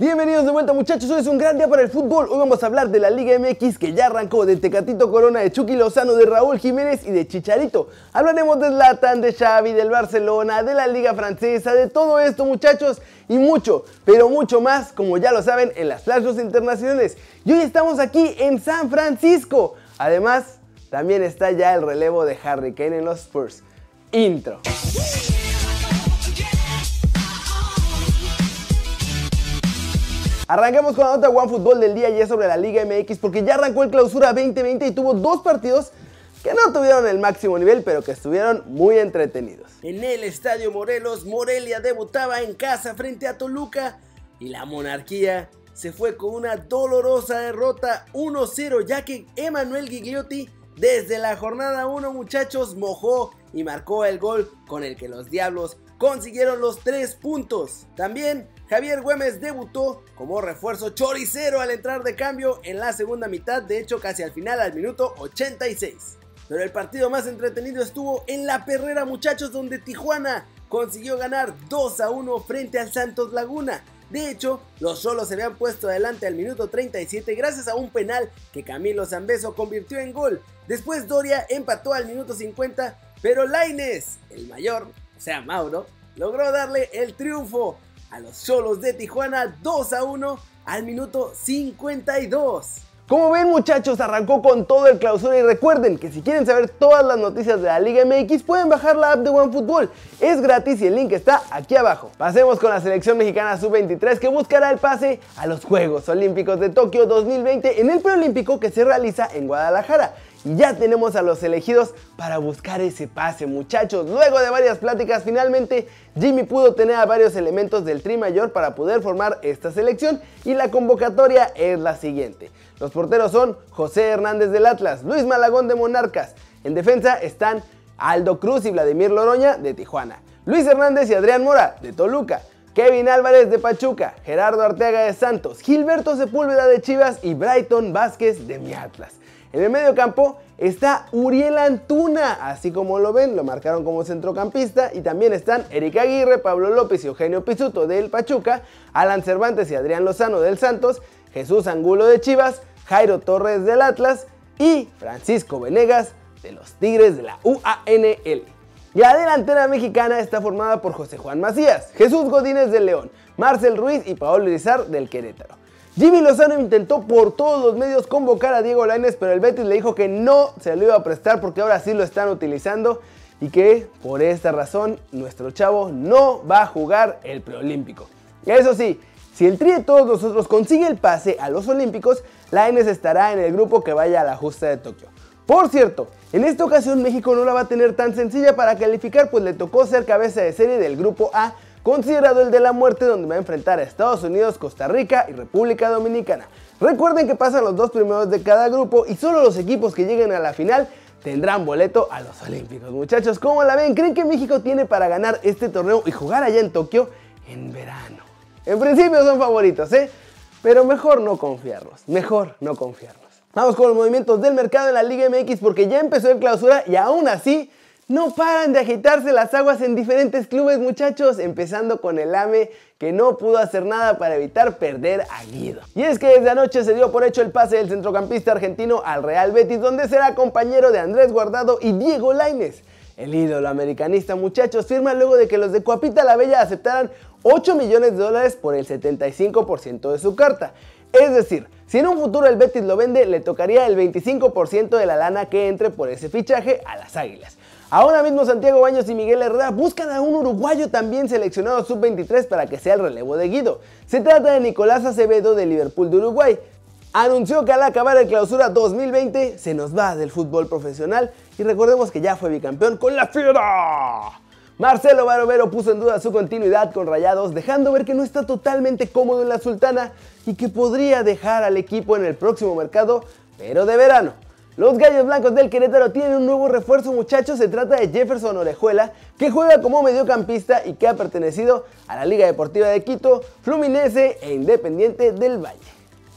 Bienvenidos de vuelta muchachos, hoy es un gran día para el fútbol. Hoy vamos a hablar de la Liga MX que ya arrancó, de Tecatito Corona, de Chucky Lozano, de Raúl Jiménez y de Chicharito. Hablaremos de Zlatan, de Xavi, del Barcelona, de la Liga Francesa, de todo esto muchachos y mucho, pero mucho más, como ya lo saben, en las flashes internacionales. Y hoy estamos aquí en San Francisco. Además, también está ya el relevo de Harry Kane en los Spurs. Intro. Arranquemos con la nota One Fútbol del día y es sobre la Liga MX porque ya arrancó el clausura 2020 y tuvo dos partidos que no tuvieron el máximo nivel pero que estuvieron muy entretenidos. En el Estadio Morelos, Morelia debutaba en casa frente a Toluca y la monarquía se fue con una dolorosa derrota 1-0 ya que Emanuel Gigliotti desde la jornada 1 muchachos mojó y marcó el gol con el que los Diablos consiguieron los 3 puntos. También Javier Güemes debutó como refuerzo choricero al entrar de cambio en la segunda mitad, de hecho casi al final al minuto 86. Pero el partido más entretenido estuvo en la perrera muchachos donde Tijuana consiguió ganar 2 a 1 frente al Santos Laguna. De hecho, los solos se habían puesto adelante al minuto 37 gracias a un penal que Camilo Zambeso convirtió en gol. Después Doria empató al minuto 50, pero Laines, el mayor, o sea Mauro, logró darle el triunfo a los Cholos de Tijuana 2 a 1 al minuto 52. Como ven muchachos, arrancó con todo el clausura y recuerden que si quieren saber todas las noticias de la Liga MX pueden bajar la app de OneFootball. Es gratis y el link está aquí abajo. Pasemos con la selección mexicana sub-23 que buscará el pase a los Juegos Olímpicos de Tokio 2020 en el preolímpico que se realiza en Guadalajara. Y ya tenemos a los elegidos para buscar ese pase, muchachos. Luego de varias pláticas, finalmente Jimmy pudo tener a varios elementos del Tri Mayor para poder formar esta selección y la convocatoria es la siguiente. Los porteros son José Hernández del Atlas, Luis Malagón de Monarcas. En defensa están Aldo Cruz y Vladimir Loroña de Tijuana, Luis Hernández y Adrián Mora de Toluca, Kevin Álvarez de Pachuca, Gerardo Arteaga de Santos, Gilberto Sepúlveda de Chivas y Brighton Vázquez de mi Atlas. En el medio campo está Uriel Antuna, así como lo ven, lo marcaron como centrocampista y también están Eric Aguirre, Pablo López y Eugenio Pisuto del Pachuca, Alan Cervantes y Adrián Lozano del Santos, Jesús Angulo de Chivas, Jairo Torres del Atlas y Francisco Venegas de los Tigres de la UANL. La delantera mexicana está formada por José Juan Macías, Jesús Godínez del León, Marcel Ruiz y Paolo Irizar del Querétaro. Jimmy Lozano intentó por todos los medios convocar a Diego Lainez, pero el Betis le dijo que no se lo iba a prestar porque ahora sí lo están utilizando y que por esta razón nuestro chavo no va a jugar el preolímpico. Eso sí, si el Tri de todos nosotros consigue el pase a los Olímpicos, Lainez estará en el grupo que vaya a la justa de Tokio. Por cierto, en esta ocasión México no la va a tener tan sencilla para calificar, pues le tocó ser cabeza de serie del grupo A considerado el de la muerte donde va a enfrentar a Estados Unidos, Costa Rica y República Dominicana. Recuerden que pasan los dos primeros de cada grupo y solo los equipos que lleguen a la final tendrán boleto a los Olímpicos. Muchachos, ¿cómo la ven? ¿Creen que México tiene para ganar este torneo y jugar allá en Tokio en verano? En principio son favoritos, ¿eh? Pero mejor no confiarlos, mejor no confiarlos. Vamos con los movimientos del mercado en la Liga MX porque ya empezó el clausura y aún así no paran de agitarse las aguas en diferentes clubes muchachos, empezando con el AME que no pudo hacer nada para evitar perder a Guido. Y es que desde anoche se dio por hecho el pase del centrocampista argentino al Real Betis donde será compañero de Andrés Guardado y Diego Lainez. El ídolo americanista muchachos firma luego de que los de Cuapita la Bella aceptaran 8 millones de dólares por el 75% de su carta. Es decir, si en un futuro el Betis lo vende, le tocaría el 25% de la lana que entre por ese fichaje a las Águilas. Ahora mismo Santiago Baños y Miguel Herrera buscan a un uruguayo también seleccionado sub-23 para que sea el relevo de Guido. Se trata de Nicolás Acevedo de Liverpool de Uruguay. Anunció que al acabar el clausura 2020 se nos va del fútbol profesional y recordemos que ya fue bicampeón con la Fiera. Marcelo Barovero puso en duda su continuidad con Rayados, dejando ver que no está totalmente cómodo en la Sultana y que podría dejar al equipo en el próximo mercado, pero de verano. Los Gallos Blancos del Querétaro tienen un nuevo refuerzo muchachos, se trata de Jefferson Orejuela, que juega como mediocampista y que ha pertenecido a la Liga Deportiva de Quito, Fluminense e Independiente del Valle.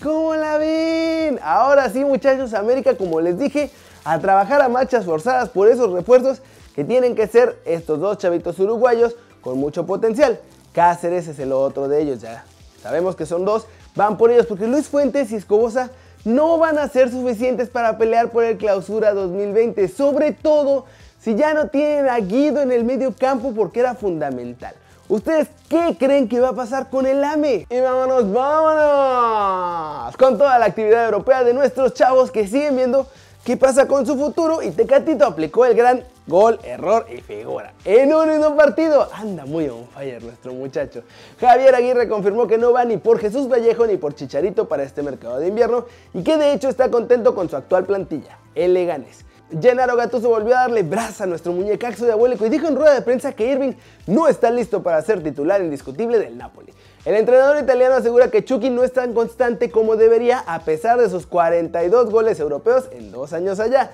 ¿Cómo la ven? Ahora sí muchachos, América como les dije, a trabajar a marchas forzadas por esos refuerzos que tienen que ser estos dos chavitos uruguayos con mucho potencial. Cáceres es el otro de ellos, ya sabemos que son dos, van por ellos porque Luis Fuentes y Escobosa no van a ser suficientes para pelear por el clausura 2020, sobre todo si ya no tienen a Guido en el medio campo porque era fundamental. ¿Ustedes qué creen que va a pasar con el AME? Y vámonos, vámonos con toda la actividad europea de nuestros chavos que siguen viendo qué pasa con su futuro y Tecatito aplicó el gran gol, error y figura. En un mismo partido, anda muy on fire nuestro muchacho. Javier Aguirre confirmó que no va ni por Jesús Vallejo ni por Chicharito para este mercado de invierno y que de hecho está contento con su actual plantilla, el Leganés. Gennaro Gattuso volvió a darle brasa a nuestro muñecazo diabólico y dijo en rueda de prensa que Irving no está listo para ser titular indiscutible del Napoli. El entrenador italiano asegura que Chucky no es tan constante como debería a pesar de sus 42 goles europeos en dos años allá.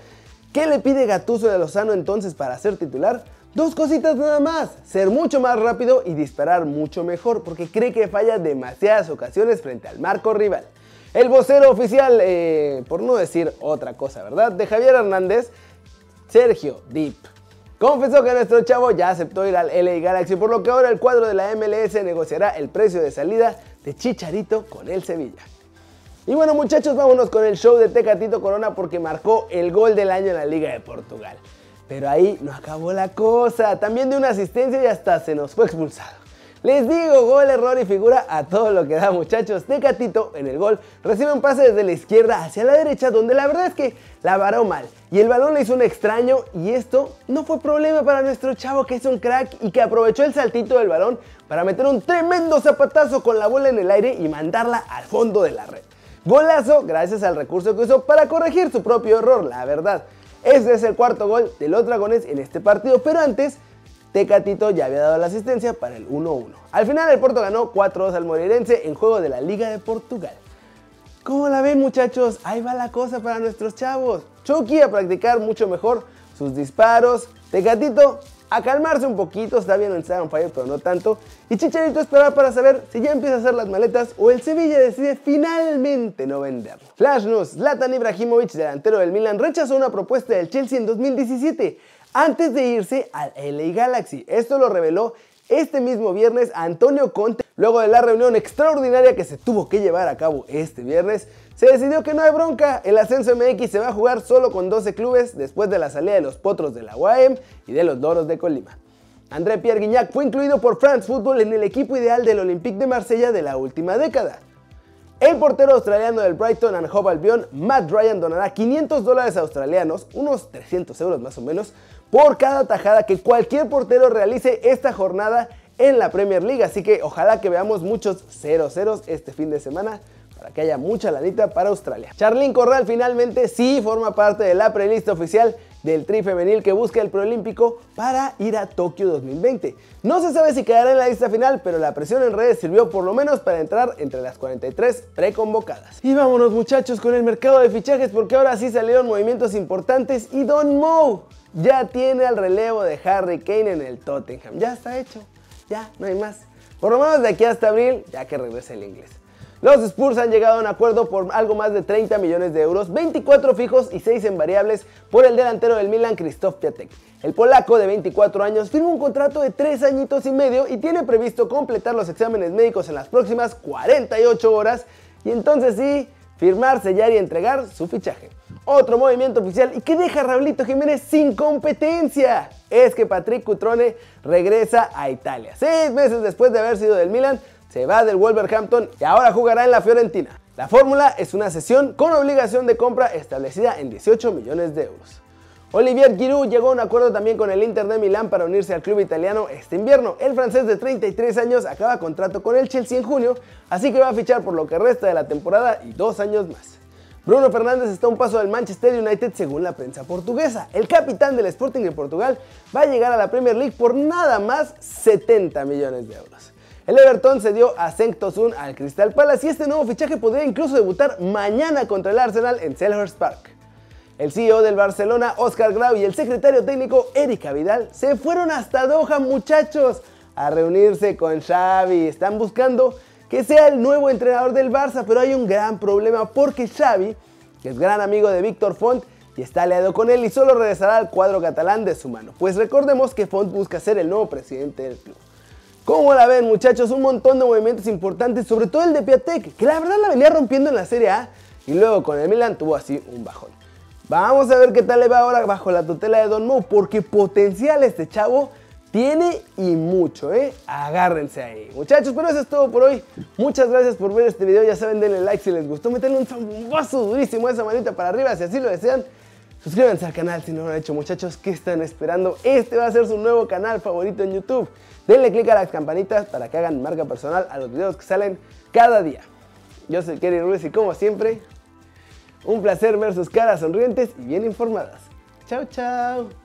¿Qué le pide Gattuso de Lozano entonces para ser titular? Dos cositas nada más, ser mucho más rápido y disparar mucho mejor porque cree que falla demasiadas ocasiones frente al marco rival. El vocero oficial, eh, por no decir otra cosa, ¿verdad? De Javier Hernández, Sergio Deep. Confesó que nuestro chavo ya aceptó ir al LA Galaxy, por lo que ahora el cuadro de la MLS negociará el precio de salida de Chicharito con el Sevilla. Y bueno muchachos, vámonos con el show de Tecatito Corona porque marcó el gol del año en la Liga de Portugal. Pero ahí no acabó la cosa, también de una asistencia y hasta se nos fue expulsado. Les digo, gol, error y figura a todo lo que da muchachos. Tecatito en el gol recibe un pase desde la izquierda hacia la derecha donde la verdad es que la varó mal. Y el balón le hizo un extraño y esto no fue problema para nuestro chavo que es un crack y que aprovechó el saltito del balón para meter un tremendo zapatazo con la bola en el aire y mandarla al fondo de la red. Golazo gracias al recurso que usó para corregir su propio error, la verdad. Este es el cuarto gol de los dragones en este partido, pero antes Tecatito ya había dado la asistencia para el 1-1. Al final el Porto ganó 4-2 al Moreirense en juego de la Liga de Portugal. ¿Cómo la ven muchachos? Ahí va la cosa para nuestros chavos. Chucky a practicar mucho mejor sus disparos. Tecatito a calmarse un poquito, está bien en on Fire, pero no tanto. Y Chicharito esperar para saber si ya empieza a hacer las maletas o el Sevilla decide finalmente no venderlo. Flash News, Zlatan Ibrahimovic, delantero del Milan, rechazó una propuesta del Chelsea en 2017 antes de irse al LA Galaxy. Esto lo reveló este mismo viernes Antonio Conte. Luego de la reunión extraordinaria que se tuvo que llevar a cabo este viernes, se decidió que no hay bronca. El ascenso MX se va a jugar solo con 12 clubes después de la salida de los Potros de la UAM y de los Doros de Colima. André Pierre Guignac fue incluido por France Football en el equipo ideal del Olympique de Marsella de la última década. El portero australiano del Brighton and Hove Albion, Matt Ryan, donará 500 dólares australianos, unos 300 euros más o menos, por cada tajada que cualquier portero realice esta jornada en la Premier League. Así que ojalá que veamos muchos 0-0 este fin de semana para que haya mucha lanita para Australia. Charlín Corral finalmente sí forma parte de la prelista oficial del tri femenil que busca el preolímpico para ir a Tokio 2020. No se sabe si quedará en la lista final, pero la presión en redes sirvió por lo menos para entrar entre las 43 preconvocadas. Y vámonos muchachos con el mercado de fichajes porque ahora sí salieron movimientos importantes y Don Mo ya tiene el relevo de Harry Kane en el Tottenham. Ya está hecho, ya no hay más. Por lo menos de aquí hasta abril, ya que regrese el inglés. Los Spurs han llegado a un acuerdo por algo más de 30 millones de euros, 24 fijos y 6 en variables por el delantero del Milan, Krzysztof Piatek. El polaco de 24 años firma un contrato de 3 añitos y medio y tiene previsto completar los exámenes médicos en las próximas 48 horas y entonces sí, firmar, sellar y entregar su fichaje. Otro movimiento oficial y que deja a Raulito Jiménez sin competencia es que Patrick Cutrone regresa a Italia. Seis meses después de haber sido del Milan, se va del Wolverhampton y ahora jugará en la Fiorentina. La fórmula es una sesión con obligación de compra establecida en 18 millones de euros. Olivier Giroud llegó a un acuerdo también con el Inter de Milán para unirse al club italiano este invierno. El francés de 33 años acaba contrato con el Chelsea en junio, así que va a fichar por lo que resta de la temporada y dos años más. Bruno Fernández está a un paso del Manchester United según la prensa portuguesa. El capitán del Sporting de Portugal va a llegar a la Premier League por nada más 70 millones de euros. El Everton cedió a Cenk Tosun al Crystal Palace y este nuevo fichaje podría incluso debutar mañana contra el Arsenal en Selhurst Park. El CEO del Barcelona, Oscar Grau, y el secretario técnico, Erika Vidal, se fueron hasta Doha, muchachos, a reunirse con Xavi. Están buscando que sea el nuevo entrenador del Barça, pero hay un gran problema porque Xavi, que es gran amigo de Víctor Font, y está aliado con él y solo regresará al cuadro catalán de su mano. Pues recordemos que Font busca ser el nuevo presidente del club. ¿Cómo la ven muchachos? Un montón de movimientos importantes, sobre todo el de Piatek, que la verdad la venía rompiendo en la Serie A y luego con el Milan tuvo así un bajón. Vamos a ver qué tal le va ahora bajo la tutela de Don Mo, porque potencial este chavo tiene y mucho, ¿eh? Agárrense ahí. Muchachos, pero eso es todo por hoy. Muchas gracias por ver este video. Ya saben, denle like si les gustó. Meterle un zambazo durísimo a esa manita para arriba si así lo desean. Suscríbanse al canal si no lo han hecho, muchachos. ¿Qué están esperando? Este va a ser su nuevo canal favorito en YouTube. Denle click a las campanitas para que hagan marca personal a los videos que salen cada día. Yo soy Kerry Ruiz y como siempre, un placer ver sus caras sonrientes y bien informadas. Chao, chao.